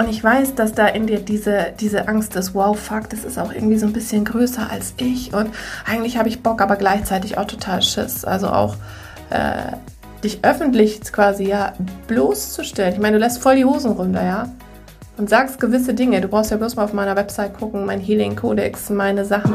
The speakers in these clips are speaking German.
Und ich weiß, dass da in dir diese, diese Angst ist, wow, fuck, das ist auch irgendwie so ein bisschen größer als ich. Und eigentlich habe ich Bock, aber gleichzeitig auch total Schiss. Also auch äh, dich öffentlich quasi ja bloßzustellen. Ich meine, du lässt voll die Hosen runter, ja. Und sagst gewisse Dinge. Du brauchst ja bloß mal auf meiner Website gucken, mein Healing Codex, meine Sachen.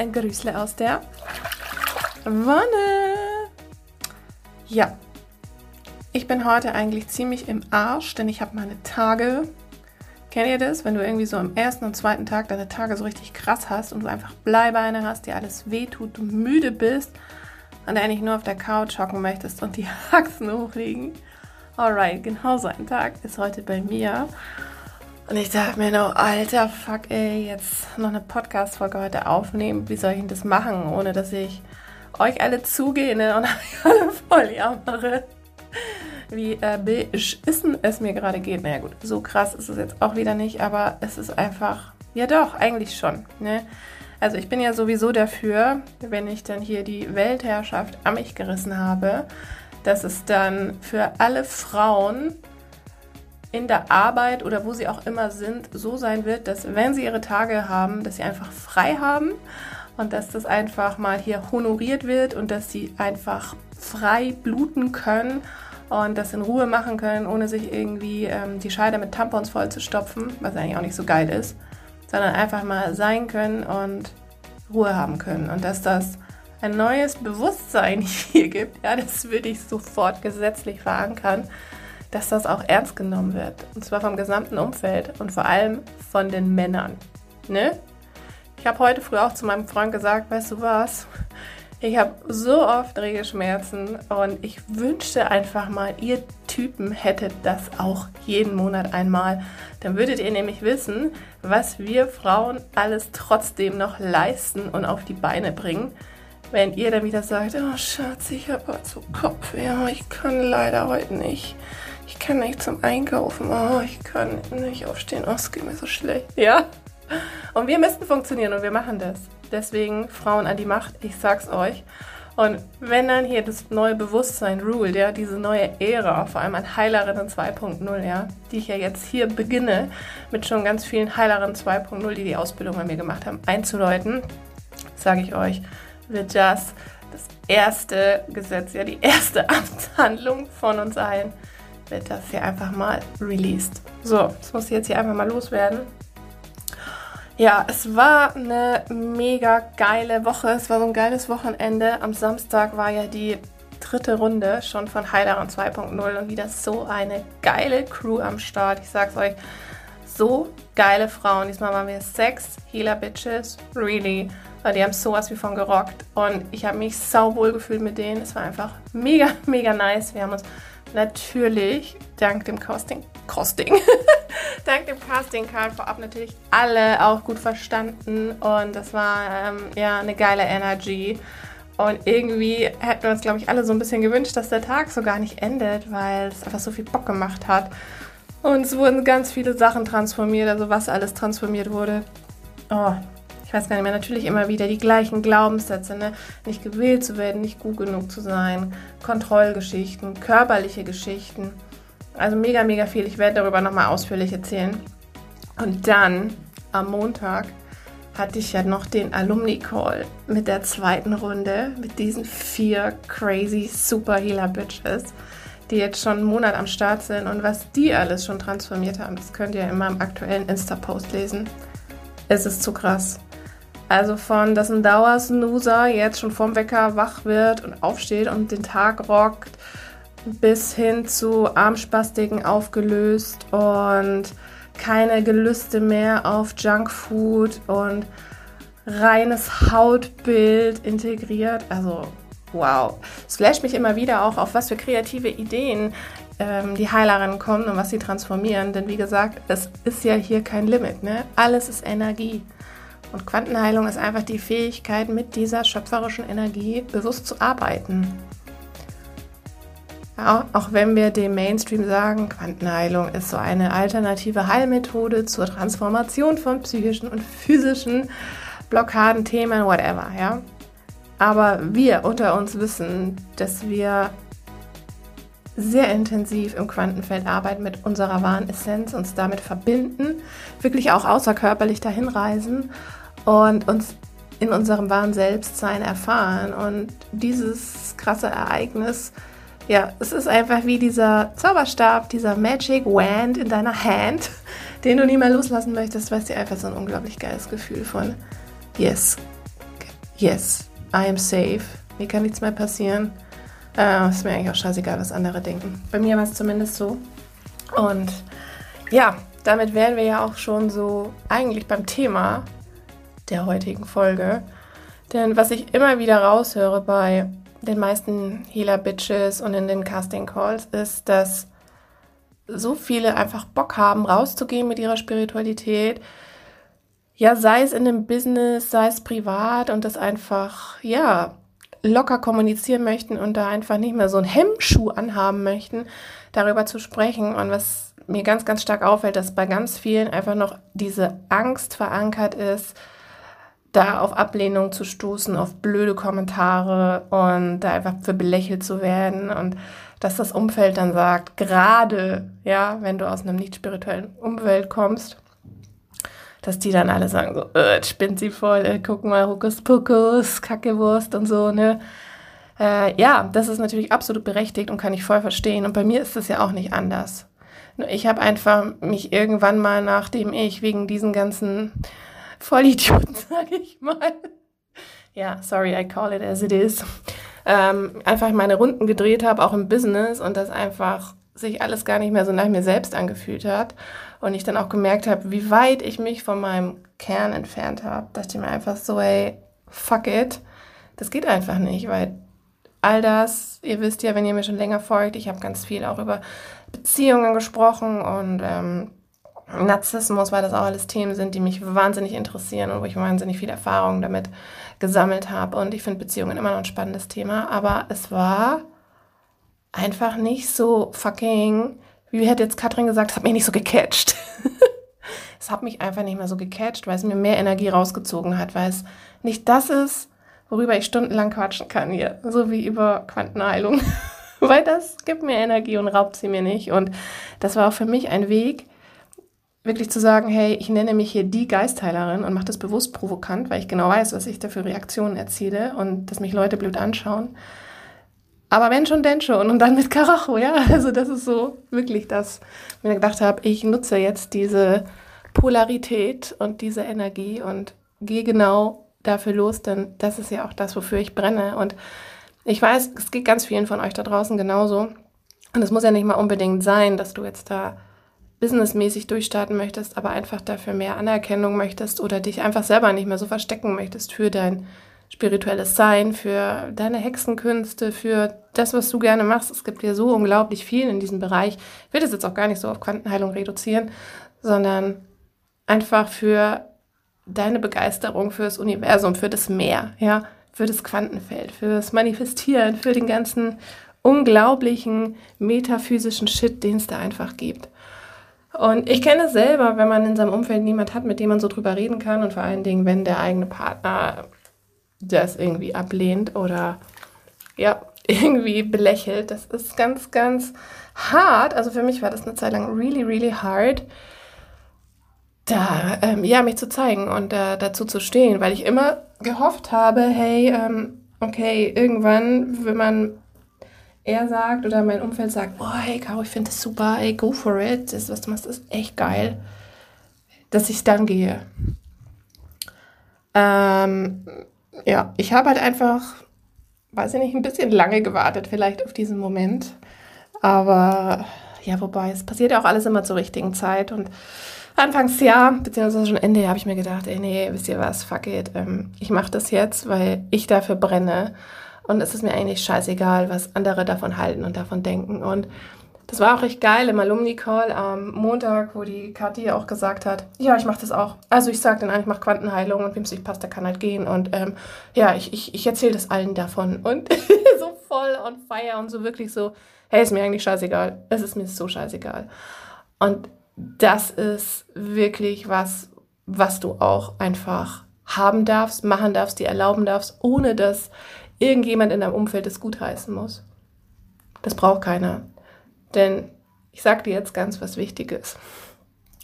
ein Grüßle aus der Wanne. Ja, ich bin heute eigentlich ziemlich im Arsch, denn ich habe meine Tage. Kennt ihr das? Wenn du irgendwie so am ersten und zweiten Tag deine Tage so richtig krass hast und du einfach Bleibeine hast, dir alles wehtut, du müde bist und eigentlich nur auf der Couch hocken möchtest und die Haxen hochlegen. Alright, genau so ein Tag ist heute bei mir. Und ich dachte mir nur, alter Fuck, ey, jetzt noch eine Podcast-Folge heute aufnehmen. Wie soll ich denn das machen, ohne dass ich euch alle zugehe ne, und euch alle voll jammere? Wie äh, beschissen es mir gerade geht. Naja gut, so krass ist es jetzt auch wieder nicht, aber es ist einfach, ja doch, eigentlich schon. Ne? Also ich bin ja sowieso dafür, wenn ich dann hier die Weltherrschaft an mich gerissen habe, dass es dann für alle Frauen in der Arbeit oder wo sie auch immer sind, so sein wird, dass wenn sie ihre Tage haben, dass sie einfach frei haben und dass das einfach mal hier honoriert wird und dass sie einfach frei bluten können und das in Ruhe machen können, ohne sich irgendwie ähm, die Scheide mit Tampons voll zu stopfen, was eigentlich auch nicht so geil ist, sondern einfach mal sein können und Ruhe haben können und dass das ein neues Bewusstsein hier gibt, ja, das würde ich sofort gesetzlich verankern dass das auch ernst genommen wird. Und zwar vom gesamten Umfeld und vor allem von den Männern. Ne? Ich habe heute früh auch zu meinem Freund gesagt, weißt du was? Ich habe so oft Regelschmerzen und ich wünschte einfach mal, ihr Typen hättet das auch jeden Monat einmal. Dann würdet ihr nämlich wissen, was wir Frauen alles trotzdem noch leisten und auf die Beine bringen. Wenn ihr dann wieder sagt, oh Schatz, ich habe heute so Kopfweh, ich kann leider heute nicht ich kann nicht zum Einkaufen, oh, ich kann nicht aufstehen, oh, es geht mir so schlecht. Ja? Und wir müssen funktionieren und wir machen das. Deswegen Frauen an die Macht, ich sag's euch. Und wenn dann hier das neue Bewusstsein ruled, ja, diese neue Ära, vor allem an Heilerinnen 2.0, ja, die ich ja jetzt hier beginne, mit schon ganz vielen Heilerinnen 2.0, die die Ausbildung bei mir gemacht haben, einzuläuten, sage ich euch, wird das das erste Gesetz, ja, die erste Amtshandlung von uns allen wird das hier einfach mal released. So, das muss ich jetzt hier einfach mal loswerden. Ja, es war eine mega geile Woche. Es war so ein geiles Wochenende. Am Samstag war ja die dritte Runde schon von Heilerin 2.0 und wieder so eine geile Crew am Start. Ich sag's euch, so geile Frauen. Diesmal waren wir Sex, Healer Bitches, really. Die haben sowas wie von gerockt und ich habe mich sauwohl gefühlt mit denen. Es war einfach mega, mega nice. Wir haben uns natürlich dank dem Casting, Casting, dank dem Casting Card vorab natürlich alle auch gut verstanden und das war ähm, ja eine geile Energy. Und irgendwie hätten wir uns, glaube ich, alle so ein bisschen gewünscht, dass der Tag so gar nicht endet, weil es einfach so viel Bock gemacht hat. Und es wurden ganz viele Sachen transformiert, also was alles transformiert wurde. Oh, ich weiß gar nicht mehr, natürlich immer wieder die gleichen Glaubenssätze, ne? nicht gewählt zu werden, nicht gut genug zu sein, Kontrollgeschichten, körperliche Geschichten. Also mega, mega viel. Ich werde darüber nochmal ausführlich erzählen. Und dann am Montag hatte ich ja noch den Alumni-Call mit der zweiten Runde, mit diesen vier crazy Super Healer Bitches, die jetzt schon einen Monat am Start sind. Und was die alles schon transformiert haben, das könnt ihr in meinem aktuellen Insta-Post lesen. Es ist zu krass. Also von, dass ein Dauersnoozer jetzt schon vorm Wecker wach wird und aufsteht und den Tag rockt, bis hin zu Armspastiken aufgelöst und keine Gelüste mehr auf Junkfood und reines Hautbild integriert. Also wow. Es flasht mich immer wieder auch, auf was für kreative Ideen ähm, die Heilerinnen kommen und was sie transformieren. Denn wie gesagt, es ist ja hier kein Limit. Ne? Alles ist Energie. Und Quantenheilung ist einfach die Fähigkeit, mit dieser schöpferischen Energie bewusst zu arbeiten. Auch wenn wir dem Mainstream sagen, Quantenheilung ist so eine alternative Heilmethode zur Transformation von psychischen und physischen Blockaden, Themen, whatever, ja. Aber wir unter uns wissen, dass wir sehr intensiv im Quantenfeld arbeiten mit unserer wahren Essenz, uns damit verbinden, wirklich auch außerkörperlich dahin reisen und uns in unserem wahren Selbstsein erfahren. Und dieses krasse Ereignis, ja, es ist einfach wie dieser Zauberstab, dieser Magic Wand in deiner Hand, den du nie mehr loslassen möchtest, weil es dir einfach so ein unglaublich geiles Gefühl von Yes, yes, I am safe, mir kann nichts mehr passieren. Äh, ist mir eigentlich auch scheißegal, was andere denken. Bei mir war es zumindest so. Und ja, damit wären wir ja auch schon so eigentlich beim Thema der heutigen Folge. Denn was ich immer wieder raushöre bei den meisten Healer-Bitches und in den Casting-Calls ist, dass so viele einfach Bock haben, rauszugehen mit ihrer Spiritualität. Ja, sei es in dem Business, sei es privat und das einfach, ja, locker kommunizieren möchten und da einfach nicht mehr so einen Hemmschuh anhaben möchten, darüber zu sprechen. Und was mir ganz, ganz stark auffällt, dass bei ganz vielen einfach noch diese Angst verankert ist, da auf Ablehnung zu stoßen, auf blöde Kommentare und da einfach für belächelt zu werden und dass das Umfeld dann sagt, gerade, ja, wenn du aus einem nicht spirituellen Umfeld kommst, dass die dann alle sagen so, äh, spinnt sie voll, äh, guck mal, Hokuspokus, Kackewurst und so, ne. Äh, ja, das ist natürlich absolut berechtigt und kann ich voll verstehen. Und bei mir ist das ja auch nicht anders. Ich habe einfach mich irgendwann mal, nachdem ich wegen diesen ganzen Vollidioten, sage ich mal, ja, sorry, I call it as it is, ähm, einfach meine Runden gedreht habe, auch im Business und das einfach sich alles gar nicht mehr so nach mir selbst angefühlt hat. Und ich dann auch gemerkt habe, wie weit ich mich von meinem Kern entfernt habe, dachte ich mir einfach so, ey, fuck it, das geht einfach nicht, weil all das, ihr wisst ja, wenn ihr mir schon länger folgt, ich habe ganz viel auch über Beziehungen gesprochen und ähm, Narzissmus, weil das auch alles Themen sind, die mich wahnsinnig interessieren und wo ich wahnsinnig viel Erfahrung damit gesammelt habe. Und ich finde Beziehungen immer noch ein spannendes Thema, aber es war einfach nicht so fucking, wie hätte jetzt Katrin gesagt, es hat mich nicht so gecatcht. es hat mich einfach nicht mehr so gecatcht, weil es mir mehr Energie rausgezogen hat, weil es nicht das ist, worüber ich stundenlang quatschen kann hier, so wie über Quantenheilung. weil das gibt mir Energie und raubt sie mir nicht. Und das war auch für mich ein Weg, wirklich zu sagen, hey, ich nenne mich hier die Geistheilerin und mache das bewusst provokant, weil ich genau weiß, was ich da für Reaktionen erziele und dass mich Leute blöd anschauen. Aber wenn schon, denn schon. Und dann mit Karacho, ja. Also das ist so wirklich das, wo ich gedacht habe, ich nutze jetzt diese Polarität und diese Energie und gehe genau dafür los, denn das ist ja auch das, wofür ich brenne. Und ich weiß, es geht ganz vielen von euch da draußen genauso. Und es muss ja nicht mal unbedingt sein, dass du jetzt da businessmäßig durchstarten möchtest, aber einfach dafür mehr Anerkennung möchtest oder dich einfach selber nicht mehr so verstecken möchtest für dein spirituelles Sein, für deine Hexenkünste, für das, was du gerne machst. Es gibt ja so unglaublich viel in diesem Bereich. Ich will das jetzt auch gar nicht so auf Quantenheilung reduzieren, sondern einfach für deine Begeisterung fürs Universum, für das Meer, ja, für das Quantenfeld, für das Manifestieren, für den ganzen unglaublichen metaphysischen Shit, den es da einfach gibt. Und ich kenne es selber, wenn man in seinem Umfeld niemand hat, mit dem man so drüber reden kann und vor allen Dingen, wenn der eigene Partner das irgendwie ablehnt oder ja, irgendwie belächelt. Das ist ganz, ganz hart. Also für mich war das eine Zeit lang really, really hard, da ähm, ja, mich zu zeigen und äh, dazu zu stehen, weil ich immer gehofft habe, hey, ähm, okay, irgendwann, wenn man er sagt oder mein Umfeld sagt, oh hey Caro, ich finde das super, ey, go for it, das, was du machst, ist echt geil, dass ich dann gehe. Ähm, ja, ich habe halt einfach, weiß ich nicht, ein bisschen lange gewartet vielleicht auf diesen Moment, aber ja, wobei, es passiert ja auch alles immer zur richtigen Zeit. Und Anfangsjahr, beziehungsweise schon Ende habe ich mir gedacht, ey, nee, wisst ihr was, fuck it, ähm, ich mache das jetzt, weil ich dafür brenne und es ist mir eigentlich scheißegal, was andere davon halten und davon denken und das war auch recht geil im Alumni-Call am Montag, wo die Kathi auch gesagt hat, ja, ich mache das auch. Also ich sage dann an, ich mache Quantenheilung und wem es nicht passt, der kann halt gehen. Und ähm, ja, ich, ich, ich erzähle das allen davon. Und so voll on fire und so wirklich so, hey, ist mir eigentlich scheißegal. Es ist mir so scheißegal. Und das ist wirklich was, was du auch einfach haben darfst, machen darfst, dir erlauben darfst, ohne dass irgendjemand in deinem Umfeld es gutheißen muss. Das braucht keiner. Denn ich sage dir jetzt ganz was Wichtiges.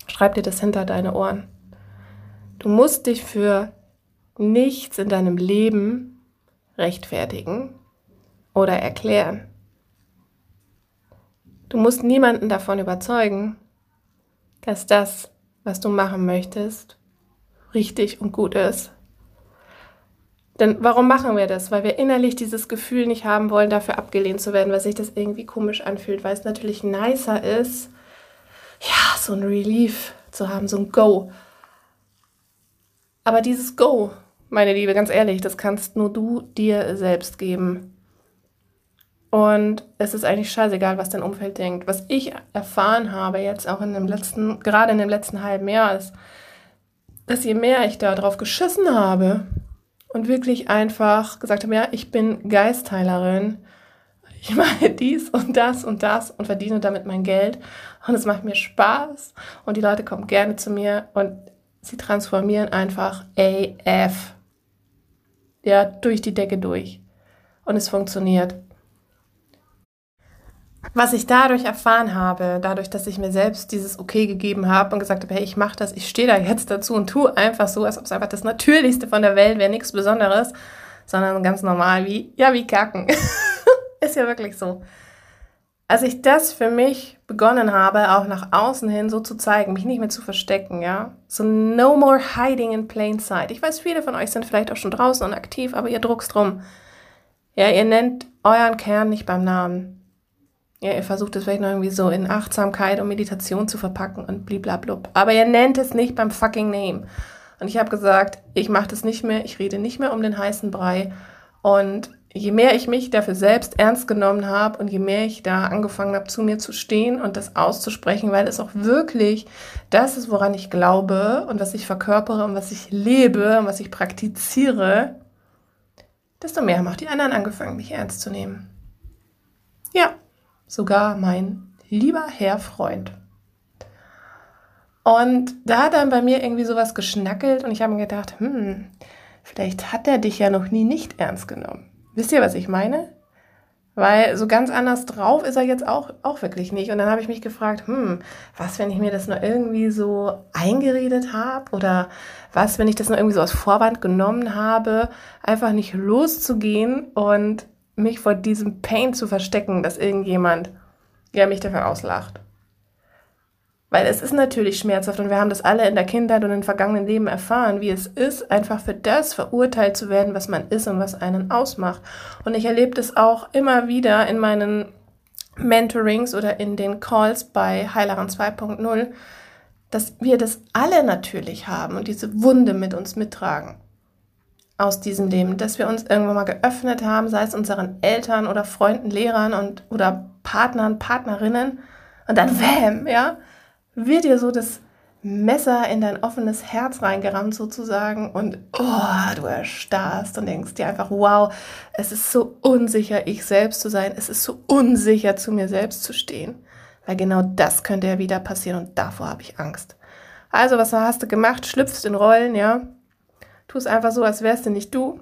Schreib dir das hinter deine Ohren. Du musst dich für nichts in deinem Leben rechtfertigen oder erklären. Du musst niemanden davon überzeugen, dass das, was du machen möchtest, richtig und gut ist. Denn warum machen wir das? Weil wir innerlich dieses Gefühl nicht haben wollen, dafür abgelehnt zu werden, weil sich das irgendwie komisch anfühlt, weil es natürlich nicer ist, ja, so ein Relief zu haben, so ein Go. Aber dieses Go, meine Liebe, ganz ehrlich, das kannst nur du dir selbst geben. Und es ist eigentlich scheißegal, was dein Umfeld denkt. Was ich erfahren habe jetzt auch in dem letzten, gerade in dem letzten halben Jahr, ist, dass je mehr ich da drauf geschissen habe, und wirklich einfach gesagt habe, ja, ich bin Geistheilerin. Ich mache dies und das und das und verdiene damit mein Geld. Und es macht mir Spaß. Und die Leute kommen gerne zu mir und sie transformieren einfach AF. Ja, durch die Decke durch. Und es funktioniert. Was ich dadurch erfahren habe, dadurch, dass ich mir selbst dieses Okay gegeben habe und gesagt habe, hey, ich mache das, ich stehe da jetzt dazu und tue einfach so, als ob es einfach das Natürlichste von der Welt wäre, nichts Besonderes, sondern ganz normal wie, ja, wie Kacken. Ist ja wirklich so. Als ich das für mich begonnen habe, auch nach außen hin so zu zeigen, mich nicht mehr zu verstecken, ja, so no more hiding in plain sight. Ich weiß, viele von euch sind vielleicht auch schon draußen und aktiv, aber ihr druckst drum. Ja, ihr nennt euren Kern nicht beim Namen. Ja, ihr versucht es vielleicht noch irgendwie so in Achtsamkeit und Meditation zu verpacken und bliblablub. Aber ihr nennt es nicht beim fucking Name. Und ich habe gesagt, ich mache das nicht mehr, ich rede nicht mehr um den heißen Brei. Und je mehr ich mich dafür selbst ernst genommen habe und je mehr ich da angefangen habe, zu mir zu stehen und das auszusprechen, weil es auch wirklich das ist, woran ich glaube und was ich verkörpere und was ich lebe und was ich praktiziere, desto mehr haben auch die anderen angefangen, mich ernst zu nehmen. Ja sogar mein lieber Herr Freund. Und da hat dann bei mir irgendwie sowas geschnackelt und ich habe mir gedacht, hm, vielleicht hat er dich ja noch nie nicht ernst genommen. Wisst ihr, was ich meine? Weil so ganz anders drauf ist er jetzt auch, auch wirklich nicht. Und dann habe ich mich gefragt, hm, was, wenn ich mir das nur irgendwie so eingeredet habe? Oder was, wenn ich das nur irgendwie so als Vorwand genommen habe, einfach nicht loszugehen und mich vor diesem Pain zu verstecken, dass irgendjemand ja, mich dafür auslacht. Weil es ist natürlich schmerzhaft und wir haben das alle in der Kindheit und im vergangenen Leben erfahren, wie es ist, einfach für das verurteilt zu werden, was man ist und was einen ausmacht. Und ich erlebe das auch immer wieder in meinen Mentorings oder in den Calls bei Heilerin 2.0, dass wir das alle natürlich haben und diese Wunde mit uns mittragen aus diesem Leben, dass wir uns irgendwann mal geöffnet haben, sei es unseren Eltern oder Freunden, Lehrern und oder Partnern, Partnerinnen. Und dann wham, ja, wird dir so das Messer in dein offenes Herz reingerammt sozusagen. Und oh, du erstarrst und denkst dir einfach, wow, es ist so unsicher, ich selbst zu sein, es ist so unsicher, zu mir selbst zu stehen, weil genau das könnte ja wieder passieren und davor habe ich Angst. Also, was hast du gemacht? Schlüpfst in Rollen, ja, Tu es einfach so, als wärst du nicht du.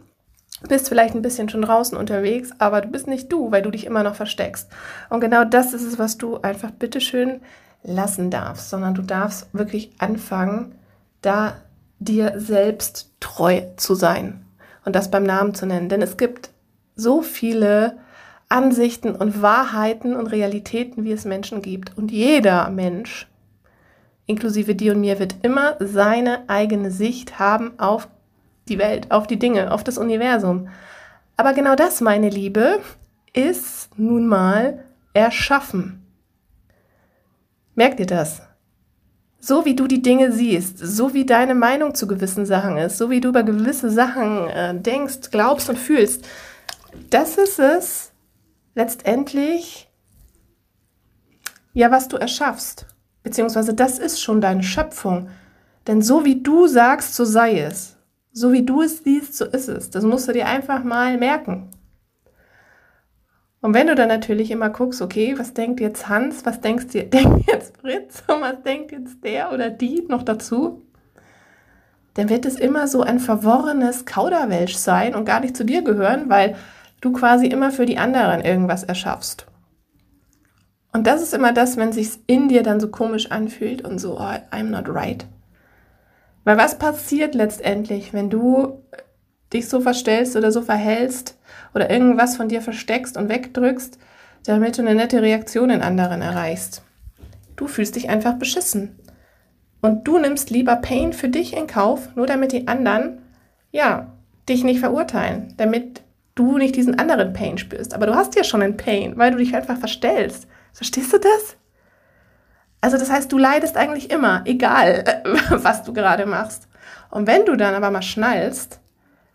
Bist vielleicht ein bisschen schon draußen unterwegs, aber du bist nicht du, weil du dich immer noch versteckst. Und genau das ist es, was du einfach bitteschön lassen darfst, sondern du darfst wirklich anfangen, da dir selbst treu zu sein und das beim Namen zu nennen. Denn es gibt so viele Ansichten und Wahrheiten und Realitäten, wie es Menschen gibt. Und jeder Mensch, inklusive dir und mir, wird immer seine eigene Sicht haben auf die Welt, auf die Dinge, auf das Universum. Aber genau das, meine Liebe, ist nun mal erschaffen. Merkt ihr das? so wie du die Dinge siehst, so wie deine Meinung zu gewissen Sachen ist, so wie du über gewisse Sachen äh, denkst, glaubst und fühlst, das ist es letztendlich, ja, was du erschaffst. Beziehungsweise das ist schon deine Schöpfung. Denn so wie du sagst, so sei es. So wie du es siehst, so ist es. Das musst du dir einfach mal merken. Und wenn du dann natürlich immer guckst, okay, was denkt jetzt Hans, was denkst du, denkt jetzt Fritz und was denkt jetzt der oder die noch dazu, dann wird es immer so ein verworrenes Kauderwelsch sein und gar nicht zu dir gehören, weil du quasi immer für die anderen irgendwas erschaffst. Und das ist immer das, wenn sich in dir dann so komisch anfühlt und so, oh, I'm not right. Weil was passiert letztendlich, wenn du dich so verstellst oder so verhältst oder irgendwas von dir versteckst und wegdrückst, damit du eine nette Reaktion in anderen erreichst. Du fühlst dich einfach beschissen. Und du nimmst lieber Pain für dich in Kauf, nur damit die anderen, ja, dich nicht verurteilen, damit du nicht diesen anderen Pain spürst. Aber du hast ja schon einen Pain, weil du dich einfach verstellst. Verstehst du das? Also das heißt, du leidest eigentlich immer, egal was du gerade machst. Und wenn du dann aber mal schnallst,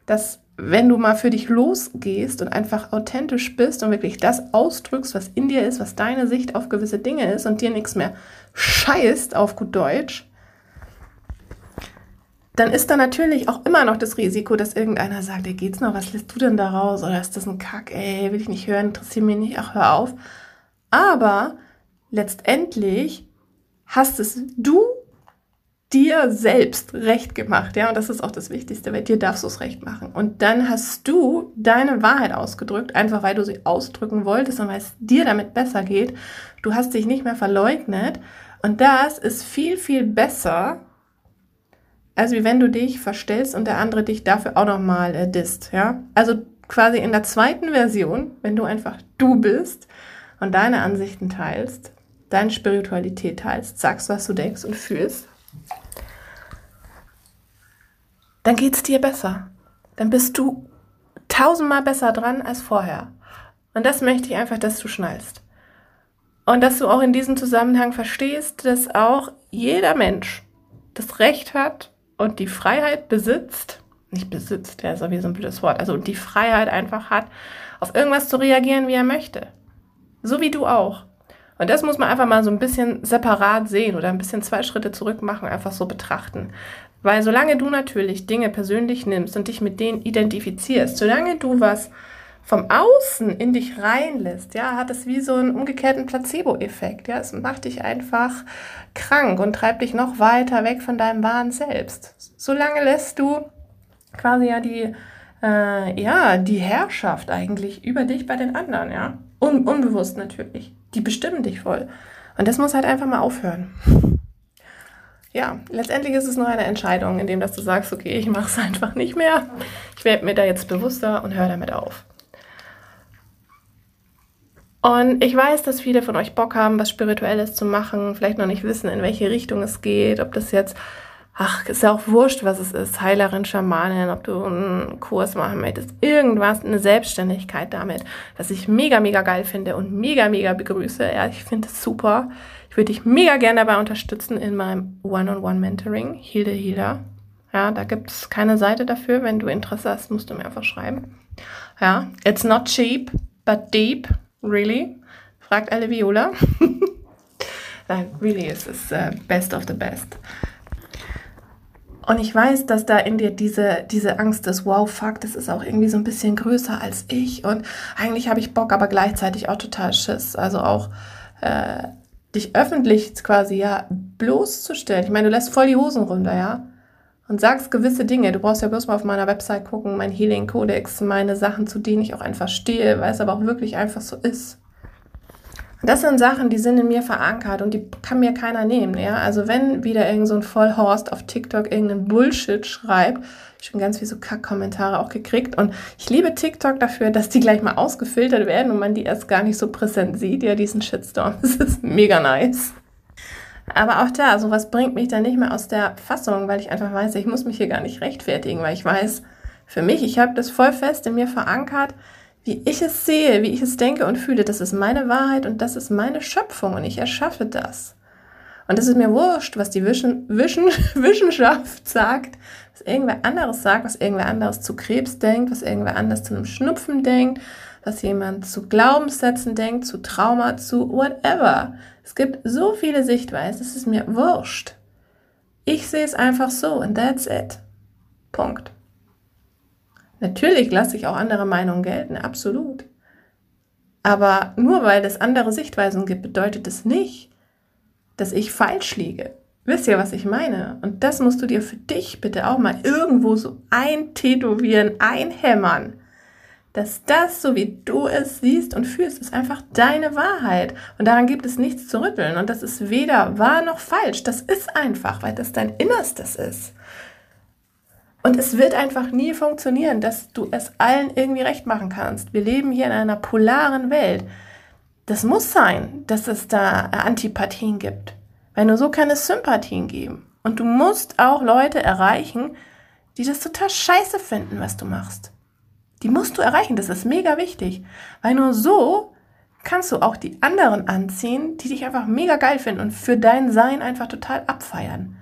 dass wenn du mal für dich losgehst und einfach authentisch bist und wirklich das ausdrückst, was in dir ist, was deine Sicht auf gewisse Dinge ist und dir nichts mehr scheißt auf gut Deutsch, dann ist da natürlich auch immer noch das Risiko, dass irgendeiner sagt, ey, geht's noch, was lässt du denn da raus? Oder ist das ein Kack, ey, will ich nicht hören, interessiert mich nicht, ach, hör auf. Aber letztendlich hast es du dir selbst recht gemacht, ja, und das ist auch das Wichtigste, weil dir darfst du es recht machen. Und dann hast du deine Wahrheit ausgedrückt, einfach weil du sie ausdrücken wolltest und weil es dir damit besser geht. Du hast dich nicht mehr verleugnet und das ist viel, viel besser, als wie wenn du dich verstellst und der andere dich dafür auch nochmal äh, disst, ja. Also quasi in der zweiten Version, wenn du einfach du bist und deine Ansichten teilst, deine Spiritualität teilst, sagst, was du denkst und fühlst, dann geht es dir besser. Dann bist du tausendmal besser dran als vorher. Und das möchte ich einfach, dass du schnallst. Und dass du auch in diesem Zusammenhang verstehst, dass auch jeder Mensch das Recht hat und die Freiheit besitzt, nicht besitzt, ja, ist auch wie so ein blödes Wort, also die Freiheit einfach hat, auf irgendwas zu reagieren, wie er möchte. So wie du auch. Und das muss man einfach mal so ein bisschen separat sehen oder ein bisschen zwei Schritte zurück machen, einfach so betrachten. Weil solange du natürlich Dinge persönlich nimmst und dich mit denen identifizierst, solange du was vom Außen in dich reinlässt, ja, hat es wie so einen umgekehrten Placebo-Effekt. Ja, es macht dich einfach krank und treibt dich noch weiter weg von deinem wahren Selbst. Solange lässt du quasi ja die, äh, ja, die Herrschaft eigentlich über dich bei den anderen, ja. Un unbewusst natürlich. Die bestimmen dich voll. Und das muss halt einfach mal aufhören. Ja, letztendlich ist es nur eine Entscheidung, indem dass du sagst, okay, ich mache es einfach nicht mehr. Ich werde mir da jetzt bewusster und höre damit auf. Und ich weiß, dass viele von euch Bock haben, was Spirituelles zu machen, vielleicht noch nicht wissen, in welche Richtung es geht, ob das jetzt ach, ist ja auch wurscht, was es ist, Heilerin, Schamanin, ob du einen Kurs machen möchtest, irgendwas, eine Selbstständigkeit damit, was ich mega, mega geil finde und mega, mega begrüße. Ja, ich finde es super. Ich würde dich mega gerne dabei unterstützen in meinem One-on-One-Mentoring, the Healer. Ja, da gibt es keine Seite dafür. Wenn du Interesse hast, musst du mir einfach schreiben. Ja, it's not cheap, but deep, really. Fragt alle Viola. Nein, really, es ist uh, best of the best. Und ich weiß, dass da in dir diese, diese Angst ist, wow, fuck, das ist auch irgendwie so ein bisschen größer als ich. Und eigentlich habe ich Bock, aber gleichzeitig auch total Schiss. Also auch äh, dich öffentlich quasi ja bloßzustellen. Ich meine, du lässt voll die Hosen runter, ja. Und sagst gewisse Dinge. Du brauchst ja bloß mal auf meiner Website gucken, mein Healing Codex, meine Sachen, zu denen ich auch einfach stehe, weil es aber auch wirklich einfach so ist. Das sind Sachen, die sind in mir verankert und die kann mir keiner nehmen. Ja? Also wenn wieder irgend so Vollhorst auf TikTok irgendeinen Bullshit schreibt, schon ganz viele so Kack-Kommentare auch gekriegt. Und ich liebe TikTok dafür, dass die gleich mal ausgefiltert werden und man die erst gar nicht so präsent sieht, ja, diesen Shitstorm. Das ist mega nice. Aber auch da, sowas bringt mich dann nicht mehr aus der Fassung, weil ich einfach weiß, ich muss mich hier gar nicht rechtfertigen, weil ich weiß, für mich, ich habe das voll fest in mir verankert, wie ich es sehe, wie ich es denke und fühle, das ist meine Wahrheit und das ist meine Schöpfung und ich erschaffe das. Und es ist mir wurscht, was die Wischen, Wischen, Wissenschaft sagt, was irgendwer anderes sagt, was irgendwer anderes zu Krebs denkt, was irgendwer anderes zu einem Schnupfen denkt, was jemand zu Glaubenssätzen denkt, zu Trauma, zu whatever. Es gibt so viele Sichtweisen, es ist mir wurscht. Ich sehe es einfach so and that's it. Punkt. Natürlich lasse ich auch andere Meinungen gelten, absolut. Aber nur weil es andere Sichtweisen gibt, bedeutet es nicht, dass ich falsch liege. Wisst ihr, was ich meine? Und das musst du dir für dich bitte auch mal irgendwo so eintätowieren, einhämmern dass das, so wie du es siehst und fühlst, ist einfach deine Wahrheit. Und daran gibt es nichts zu rütteln. Und das ist weder wahr noch falsch. Das ist einfach, weil das dein Innerstes ist. Und es wird einfach nie funktionieren, dass du es allen irgendwie recht machen kannst. Wir leben hier in einer polaren Welt. Das muss sein, dass es da Antipathien gibt. Weil nur so kann es Sympathien geben. Und du musst auch Leute erreichen, die das total scheiße finden, was du machst. Die musst du erreichen, das ist mega wichtig, weil nur so kannst du auch die anderen anziehen, die dich einfach mega geil finden und für dein Sein einfach total abfeiern.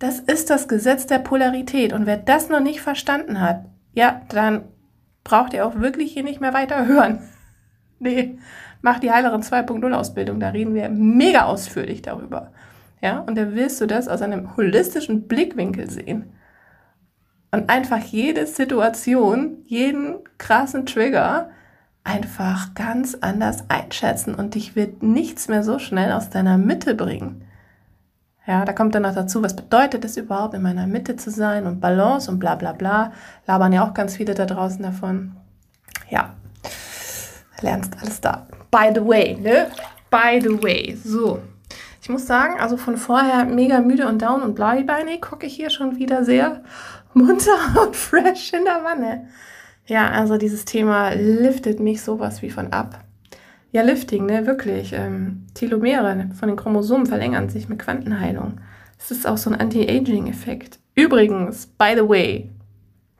Das ist das Gesetz der Polarität und wer das noch nicht verstanden hat, ja, dann braucht ihr auch wirklich hier nicht mehr weiter hören. Nee, mach die Heileren 2.0 Ausbildung, da reden wir mega ausführlich darüber. Ja, und da willst du das aus einem holistischen Blickwinkel sehen und einfach jede Situation, jeden krassen Trigger einfach ganz anders einschätzen und dich wird nichts mehr so schnell aus deiner Mitte bringen. Ja, da kommt dann noch dazu, was bedeutet es überhaupt, in meiner Mitte zu sein und Balance und bla bla bla. Labern ja auch ganz viele da draußen davon. Ja, lernst alles da. By the way, ne? By the way. So. Ich muss sagen, also von vorher mega müde und down und bleibeinig gucke ich hier schon wieder sehr munter und fresh in der Wanne. Ja, also dieses Thema liftet mich sowas wie von ab. Ja, Lifting, ne, wirklich. Ähm, Telomere von den Chromosomen verlängern sich mit Quantenheilung. Es ist auch so ein Anti-Aging-Effekt. Übrigens, by the way,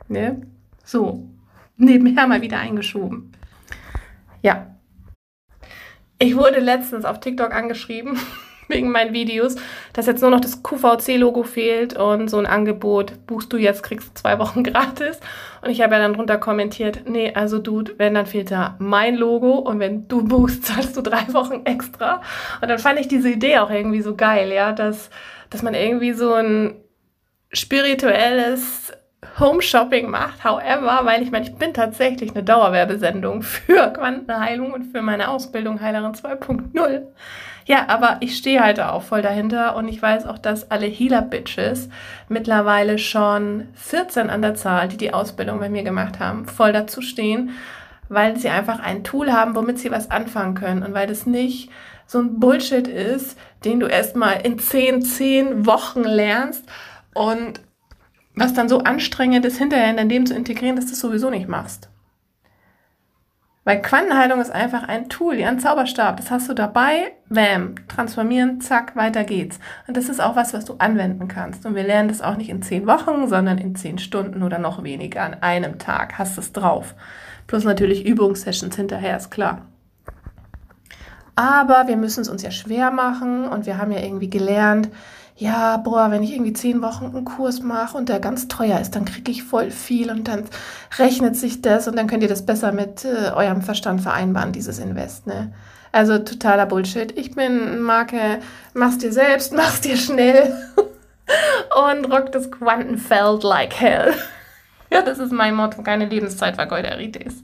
ne, so, nebenher mal wieder eingeschoben. Ja. Ich wurde letztens auf TikTok angeschrieben wegen meinen Videos, dass jetzt nur noch das QVC-Logo fehlt und so ein Angebot, buchst du jetzt, kriegst du zwei Wochen gratis. Und ich habe ja dann drunter kommentiert, nee, also Dude, wenn, dann fehlt da mein Logo und wenn du buchst, zahlst du drei Wochen extra. Und dann fand ich diese Idee auch irgendwie so geil, ja, dass, dass man irgendwie so ein spirituelles Home Shopping macht. However, weil ich meine, ich bin tatsächlich eine Dauerwerbesendung für Quantenheilung und für meine Ausbildung Heilerin 2.0. Ja, aber ich stehe halt auch voll dahinter und ich weiß auch, dass alle Healer-Bitches mittlerweile schon 14 an der Zahl, die die Ausbildung bei mir gemacht haben, voll dazu stehen, weil sie einfach ein Tool haben, womit sie was anfangen können und weil das nicht so ein Bullshit ist, den du erstmal in 10, 10 Wochen lernst und was dann so anstrengend ist, hinterher in dein Leben zu integrieren, dass du das sowieso nicht machst. Weil Quantenheilung ist einfach ein Tool, wie ein Zauberstab. Das hast du dabei, bam, transformieren, zack, weiter geht's. Und das ist auch was, was du anwenden kannst. Und wir lernen das auch nicht in zehn Wochen, sondern in zehn Stunden oder noch weniger an einem Tag hast du es drauf. Plus natürlich Übungssessions hinterher, ist klar. Aber wir müssen es uns ja schwer machen und wir haben ja irgendwie gelernt, ja, boah, wenn ich irgendwie zehn Wochen einen Kurs mache und der ganz teuer ist, dann kriege ich voll viel und dann rechnet sich das und dann könnt ihr das besser mit äh, eurem Verstand vereinbaren, dieses Invest, ne? Also totaler Bullshit. Ich bin Marke, mach's dir selbst, mach's dir schnell und rock das Quantenfeld like hell. ja, das ist mein Motto, keine Lebenszeitvergeuderitis.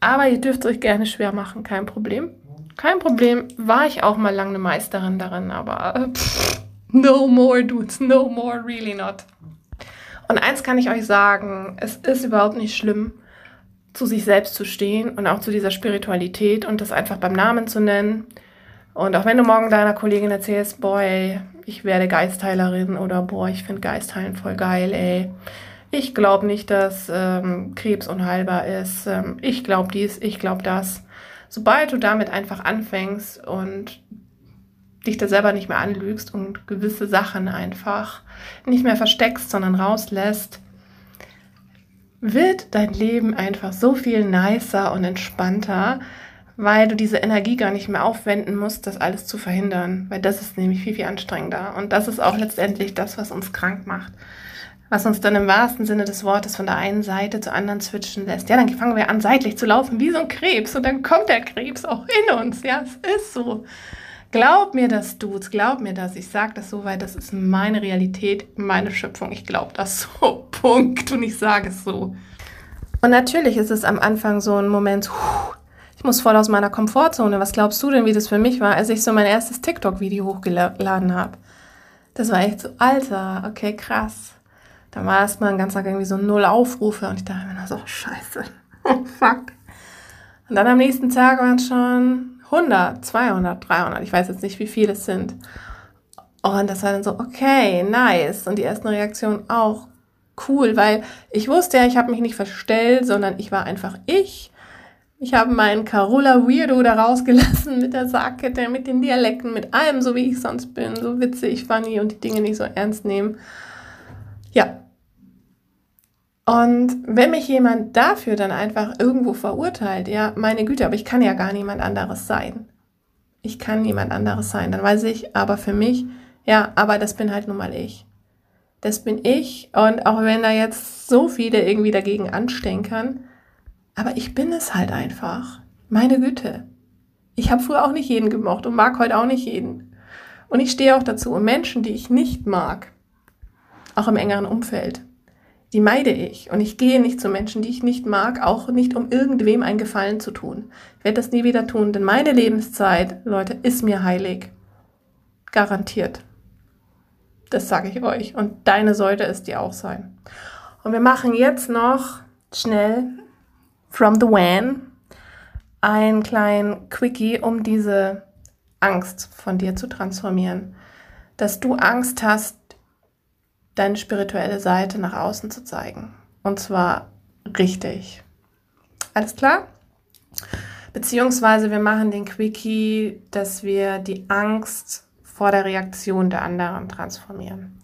Aber ihr dürft euch gerne schwer machen, kein Problem. Kein Problem, war ich auch mal lange eine Meisterin darin, aber äh, pff, No more, dudes, no more, really not. Und eins kann ich euch sagen, es ist überhaupt nicht schlimm, zu sich selbst zu stehen und auch zu dieser Spiritualität und das einfach beim Namen zu nennen. Und auch wenn du morgen deiner Kollegin erzählst, boy, ich werde Geistheilerin oder boah, ich finde Geistheilen voll geil, ey. Ich glaube nicht, dass ähm, Krebs unheilbar ist. Ähm, ich glaube dies, ich glaube das. Sobald du damit einfach anfängst und dich da selber nicht mehr anlügst und gewisse Sachen einfach nicht mehr versteckst, sondern rauslässt, wird dein Leben einfach so viel nicer und entspannter, weil du diese Energie gar nicht mehr aufwenden musst, das alles zu verhindern. Weil das ist nämlich viel, viel anstrengender. Und das ist auch letztendlich das, was uns krank macht. Was uns dann im wahrsten Sinne des Wortes von der einen Seite zur anderen switchen lässt. Ja, dann fangen wir an, seitlich zu laufen wie so ein Krebs. Und dann kommt der Krebs auch in uns. Ja, es ist so. Glaub mir das, Dudes, glaub mir das. Ich sage das so, weil das ist meine Realität, meine Schöpfung. Ich glaube das so. Punkt. Und ich sage es so. Und natürlich ist es am Anfang so ein Moment, ich muss voll aus meiner Komfortzone. Was glaubst du denn, wie das für mich war, als ich so mein erstes TikTok-Video hochgeladen habe? Das war echt so, Alter, okay, krass. Da war erstmal ein ganzer Tag irgendwie so null Aufrufe und ich dachte mir so, scheiße, oh fuck. Und dann am nächsten Tag waren es schon 100, 200, 300, ich weiß jetzt nicht, wie viele es sind. Und das war dann so, okay, nice. Und die ersten Reaktionen auch, cool, weil ich wusste ja, ich habe mich nicht verstellt, sondern ich war einfach ich. Ich habe meinen Carola Weirdo da rausgelassen mit der Sargkette, mit den Dialekten, mit allem, so wie ich sonst bin, so witzig, funny und die Dinge nicht so ernst nehmen. Ja. Und wenn mich jemand dafür dann einfach irgendwo verurteilt, ja, meine Güte, aber ich kann ja gar niemand anderes sein. Ich kann niemand anderes sein. Dann weiß ich, aber für mich, ja, aber das bin halt nun mal ich das bin ich. Und auch wenn da jetzt so viele irgendwie dagegen anstenkern, aber ich bin es halt einfach. Meine Güte. Ich habe früher auch nicht jeden gemocht und mag heute auch nicht jeden. Und ich stehe auch dazu. Und Menschen, die ich nicht mag, auch im engeren Umfeld, die meide ich. Und ich gehe nicht zu Menschen, die ich nicht mag, auch nicht um irgendwem einen Gefallen zu tun. Ich werde das nie wieder tun, denn meine Lebenszeit, Leute, ist mir heilig. Garantiert. Das sage ich euch. Und deine sollte es dir auch sein. Und wir machen jetzt noch schnell from the Van einen kleinen Quickie, um diese Angst von dir zu transformieren. Dass du Angst hast, deine spirituelle Seite nach außen zu zeigen. Und zwar richtig. Alles klar? Beziehungsweise wir machen den Quickie, dass wir die Angst vor der Reaktion der anderen transformieren.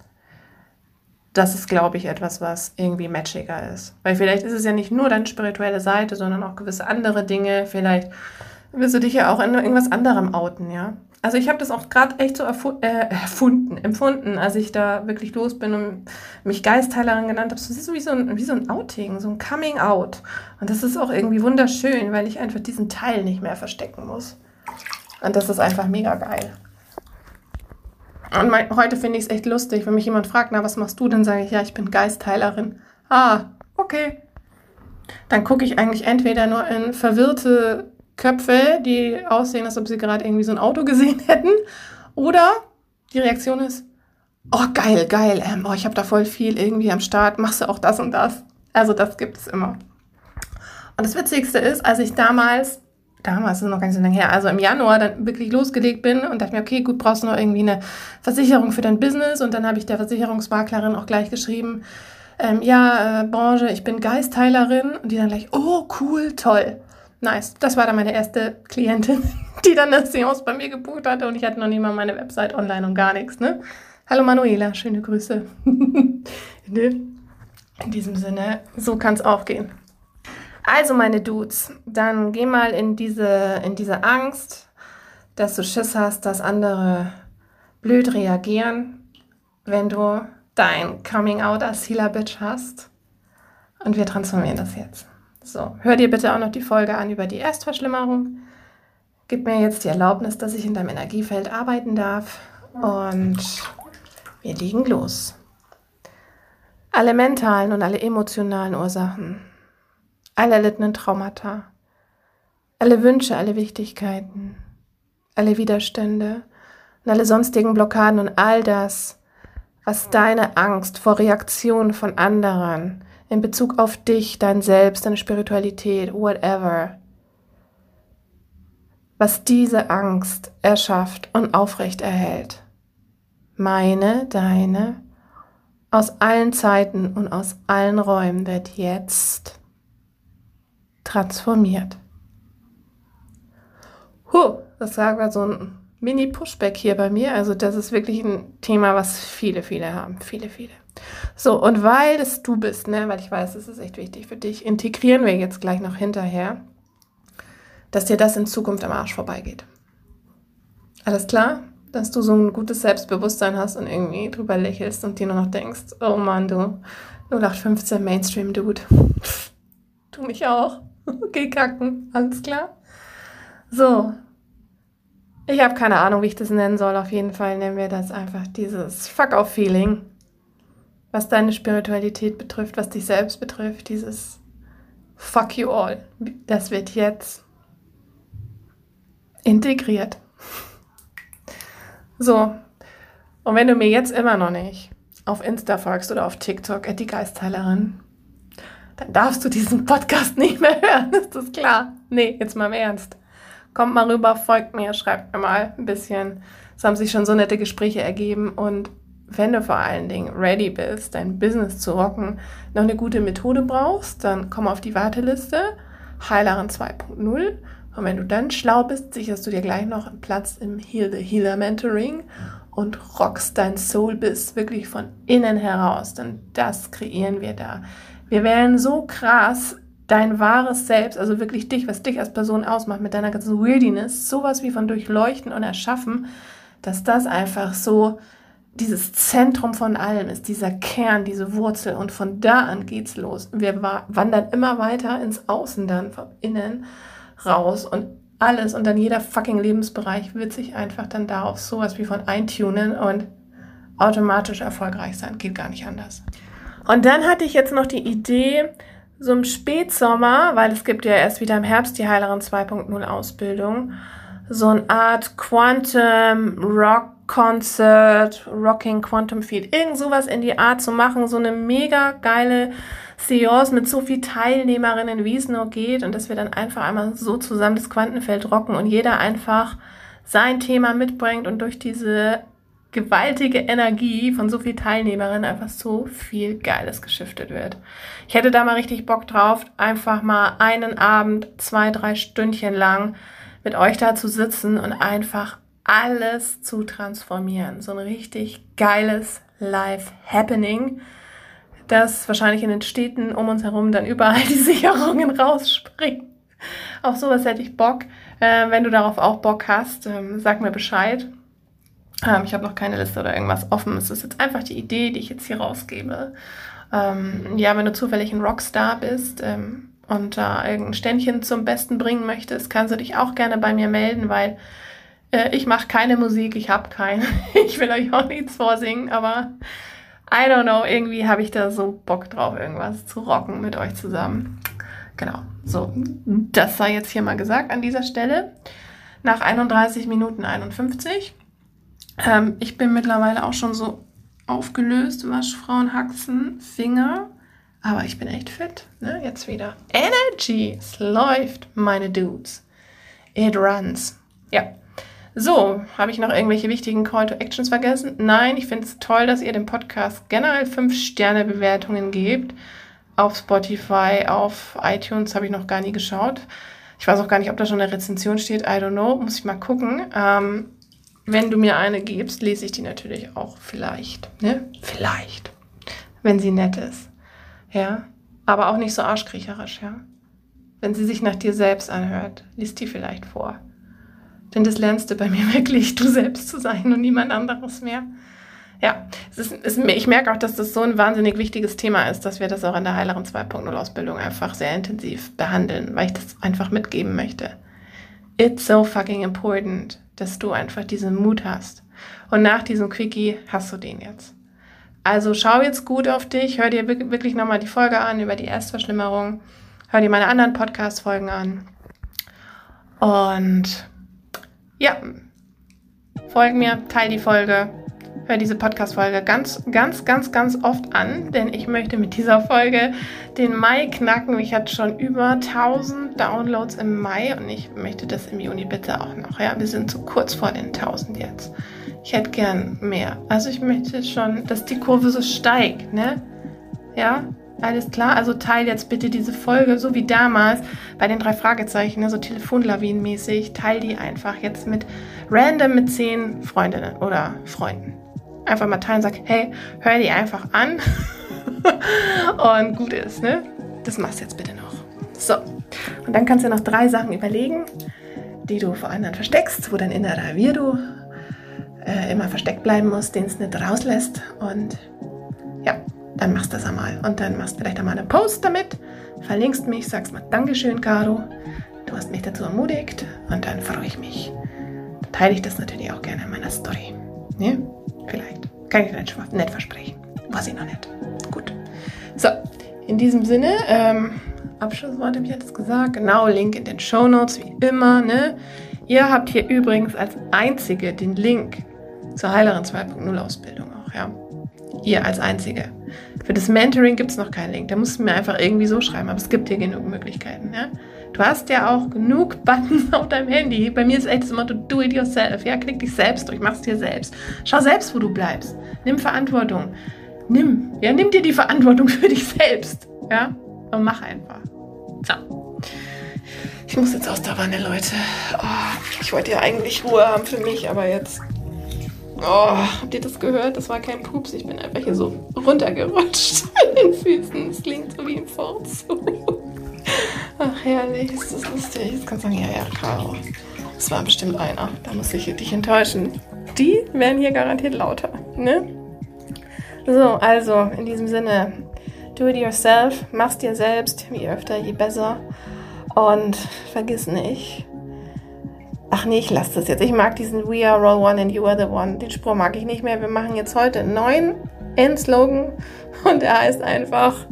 Das ist, glaube ich, etwas, was irgendwie matchiger ist. Weil vielleicht ist es ja nicht nur deine spirituelle Seite, sondern auch gewisse andere Dinge. Vielleicht wirst du dich ja auch in irgendwas anderem outen, ja. Also ich habe das auch gerade echt so erfu äh, erfunden, empfunden, als ich da wirklich los bin und mich Geistheilerin genannt habe. Das ist so wie so, ein, wie so ein Outing, so ein Coming Out. Und das ist auch irgendwie wunderschön, weil ich einfach diesen Teil nicht mehr verstecken muss. Und das ist einfach mega geil. Und mein, heute finde ich es echt lustig, wenn mich jemand fragt, na, was machst du? Dann sage ich, ja, ich bin Geistheilerin. Ah, okay. Dann gucke ich eigentlich entweder nur in verwirrte Köpfe, die aussehen, als ob sie gerade irgendwie so ein Auto gesehen hätten, oder die Reaktion ist, oh geil, geil, ähm, oh, ich habe da voll viel irgendwie am Start, machst du auch das und das. Also das gibt es immer. Und das Witzigste ist, als ich damals damals, ist noch ganz so lange her, also im Januar dann wirklich losgelegt bin und dachte mir, okay, gut, brauchst du noch irgendwie eine Versicherung für dein Business und dann habe ich der Versicherungsmaklerin auch gleich geschrieben, ähm, ja, äh, Branche, ich bin Geistheilerin und die dann gleich, oh, cool, toll. Nice. Das war dann meine erste Klientin, die dann eine Seance bei mir gebucht hatte und ich hatte noch nie mal meine Website online und gar nichts, ne? Hallo Manuela, schöne Grüße. In diesem Sinne, so kann es auch gehen. Also meine Dudes, dann geh mal in diese, in diese Angst, dass du Schiss hast, dass andere blöd reagieren, wenn du dein Coming Out als Healer Bitch hast. Und wir transformieren das jetzt. So, hör dir bitte auch noch die Folge an über die Erstverschlimmerung. Gib mir jetzt die Erlaubnis, dass ich in deinem Energiefeld arbeiten darf. Und wir legen los. Alle mentalen und alle emotionalen Ursachen alle erlittenen Traumata, alle Wünsche, alle Wichtigkeiten, alle Widerstände und alle sonstigen Blockaden und all das, was deine Angst vor Reaktionen von anderen in Bezug auf dich, dein Selbst, deine Spiritualität, whatever, was diese Angst erschafft und aufrecht erhält. Meine, deine, aus allen Zeiten und aus allen Räumen wird jetzt transformiert. Huh, das war so ein Mini-Pushback hier bei mir. Also das ist wirklich ein Thema, was viele, viele haben. Viele, viele. So, und weil es du bist, ne, weil ich weiß, es ist echt wichtig für dich, integrieren wir jetzt gleich noch hinterher dass dir das in Zukunft am Arsch vorbeigeht. Alles klar? Dass du so ein gutes Selbstbewusstsein hast und irgendwie drüber lächelst und dir nur noch denkst, oh Mann, du 0815 Mainstream-Dude. Du mich auch. Geh kacken, alles klar? So. Ich habe keine Ahnung, wie ich das nennen soll. Auf jeden Fall nennen wir das einfach dieses Fuck-off-Feeling, was deine Spiritualität betrifft, was dich selbst betrifft, dieses Fuck you all. Das wird jetzt integriert. So. Und wenn du mir jetzt immer noch nicht auf Insta folgst oder auf TikTok, die Geistheilerin, dann darfst du diesen Podcast nicht mehr hören. Ist das klar? Nee, jetzt mal im Ernst. Kommt mal rüber, folgt mir, schreibt mir mal ein bisschen. Es haben sich schon so nette Gespräche ergeben und wenn du vor allen Dingen ready bist, dein Business zu rocken, noch eine gute Methode brauchst, dann komm auf die Warteliste Heilerin 2.0 und wenn du dann schlau bist, sicherst du dir gleich noch einen Platz im Heal the Healer Mentoring und rockst dein Soul Biss wirklich von innen heraus. Denn das kreieren wir da. Wir werden so krass dein wahres Selbst, also wirklich dich, was dich als Person ausmacht, mit deiner ganzen Weirdiness, sowas wie von durchleuchten und erschaffen, dass das einfach so dieses Zentrum von allem ist, dieser Kern, diese Wurzel. Und von da an geht's los. Wir wandern immer weiter ins Außen dann, von innen raus und alles und dann jeder fucking Lebensbereich wird sich einfach dann darauf sowas wie von eintunen und automatisch erfolgreich sein. Geht gar nicht anders. Und dann hatte ich jetzt noch die Idee, so im Spätsommer, weil es gibt ja erst wieder im Herbst die Heilerin 2.0 Ausbildung, so eine Art Quantum Rock Concert, Rocking Quantum Feed, irgend sowas in die Art zu machen, so eine mega geile Seance mit so viel Teilnehmerinnen, wie es nur geht und dass wir dann einfach einmal so zusammen das Quantenfeld rocken und jeder einfach sein Thema mitbringt und durch diese gewaltige Energie von so viel Teilnehmerinnen einfach so viel Geiles geschiftet wird. Ich hätte da mal richtig Bock drauf, einfach mal einen Abend, zwei, drei Stündchen lang mit euch da zu sitzen und einfach alles zu transformieren. So ein richtig geiles Life-Happening dass wahrscheinlich in den Städten um uns herum dann überall die Sicherungen rausspringen. Auf sowas hätte ich Bock. Äh, wenn du darauf auch Bock hast, ähm, sag mir Bescheid. Ähm, ich habe noch keine Liste oder irgendwas offen. Es ist jetzt einfach die Idee, die ich jetzt hier rausgebe. Ähm, ja, wenn du zufällig ein Rockstar bist ähm, und da irgendein Ständchen zum Besten bringen möchtest, kannst du dich auch gerne bei mir melden, weil äh, ich mache keine Musik, ich habe keine. ich will euch auch nichts vorsingen, aber I don't know, irgendwie habe ich da so Bock drauf, irgendwas zu rocken mit euch zusammen. Genau, so, das sei jetzt hier mal gesagt an dieser Stelle. Nach 31 Minuten 51. Ähm, ich bin mittlerweile auch schon so aufgelöst, Waschfrauen, Haxen, Finger. Aber ich bin echt fit, ne? Jetzt wieder. Energy, es läuft, meine Dudes. It runs. Ja, so, habe ich noch irgendwelche wichtigen Call to Actions vergessen? Nein, ich finde es toll, dass ihr dem Podcast generell 5-Sterne-Bewertungen gebt. Auf Spotify, auf iTunes habe ich noch gar nie geschaut. Ich weiß auch gar nicht, ob da schon eine Rezension steht. I don't know. Muss ich mal gucken. Ähm, wenn du mir eine gibst, lese ich die natürlich auch vielleicht. Ne? Vielleicht. Wenn sie nett ist. Ja. Aber auch nicht so arschkriecherisch, ja. Wenn sie sich nach dir selbst anhört, liest die vielleicht vor. Denn das lernst du bei mir wirklich, du selbst zu sein und niemand anderes mehr. Ja, es ist, es, ich merke auch, dass das so ein wahnsinnig wichtiges Thema ist, dass wir das auch in der Heileren 2.0 Ausbildung einfach sehr intensiv behandeln, weil ich das einfach mitgeben möchte. It's so fucking important, dass du einfach diesen Mut hast. Und nach diesem Quickie hast du den jetzt. Also schau jetzt gut auf dich, hör dir wirklich nochmal die Folge an über die Erstverschlimmerung, hör dir meine anderen Podcast-Folgen an. Und ja, folg mir, teil die Folge, hör diese Podcast-Folge ganz, ganz, ganz, ganz oft an, denn ich möchte mit dieser Folge den Mai knacken. Ich hatte schon über 1000 Downloads im Mai und ich möchte das im Juni bitte auch noch. Ja, wir sind so kurz vor den 1000 jetzt. Ich hätte gern mehr. Also ich möchte schon, dass die Kurve so steigt, ne? Ja, alles klar, also teil jetzt bitte diese Folge, so wie damals bei den drei Fragezeichen, ne, so Telefonlawinenmäßig. Teil die einfach jetzt mit random mit zehn Freundinnen oder Freunden. Einfach mal teilen, sag, hey, hör die einfach an und gut ist, ne? Das machst du jetzt bitte noch. So, Und dann kannst du noch drei Sachen überlegen, die du vor anderen versteckst, wo dein innerer Weirdo äh, immer versteckt bleiben muss, den es nicht rauslässt. Und ja, dann machst du das einmal. Und dann machst du vielleicht einmal einen Post damit, verlinkst mich, sagst mal Dankeschön, Caro. Du hast mich dazu ermutigt und dann freue ich mich. Dann teile ich das natürlich auch gerne in meiner Story. Ne? Vielleicht. Kann ich nicht, nicht versprechen. Weiß ich noch nicht. Gut. So, in diesem Sinne, ähm, Abschlusswort habe ich jetzt gesagt. Genau, Link in den Show Notes, wie immer. Ne? Ihr habt hier übrigens als einzige den Link zur Heilerin 2.0 Ausbildung auch, ja. Ihr als einzige. Für das Mentoring gibt es noch keinen Link. Da musst du mir einfach irgendwie so schreiben, aber es gibt hier genug Möglichkeiten, ja. Du hast ja auch genug Buttons auf deinem Handy. Bei mir ist echt das Motto, do it yourself. Ja, klick dich selbst durch, mach es dir selbst. Schau selbst, wo du bleibst. Nimm Verantwortung. Nimm, ja, nimm dir die Verantwortung für dich selbst. Ja, und mach einfach. So. Ich muss jetzt aus der Wanne, Leute. Oh, ich wollte ja eigentlich Ruhe haben für mich, aber jetzt. Oh, habt ihr das gehört? Das war kein Pups. Ich bin einfach hier so runtergerutscht an den Füßen. Es klingt so wie ein Vorzug. Ach, herrlich. Ist das lustig. Jetzt kannst du sagen, ja, ja, Caro. Das war bestimmt einer. Da muss ich dich enttäuschen. Die werden hier garantiert lauter, ne? So, also, in diesem Sinne, do it yourself, mach's dir selbst, je öfter, je besser. Und vergiss nicht. Ach nee, ich lasse das jetzt. Ich mag diesen We are all one and you are the one. Den Spruch mag ich nicht mehr. Wir machen jetzt heute einen neuen Endslogan und er heißt einfach: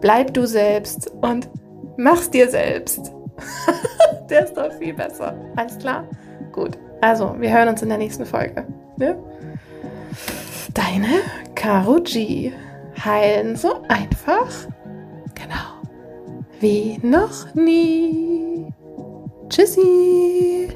Bleib du selbst und mach's dir selbst. Der ist doch viel besser. Alles klar? Gut. Also, wir hören uns in der nächsten Folge. Ne? Deine Caro G. Heilen so einfach. Genau. Wie noch nie. Tschüssi.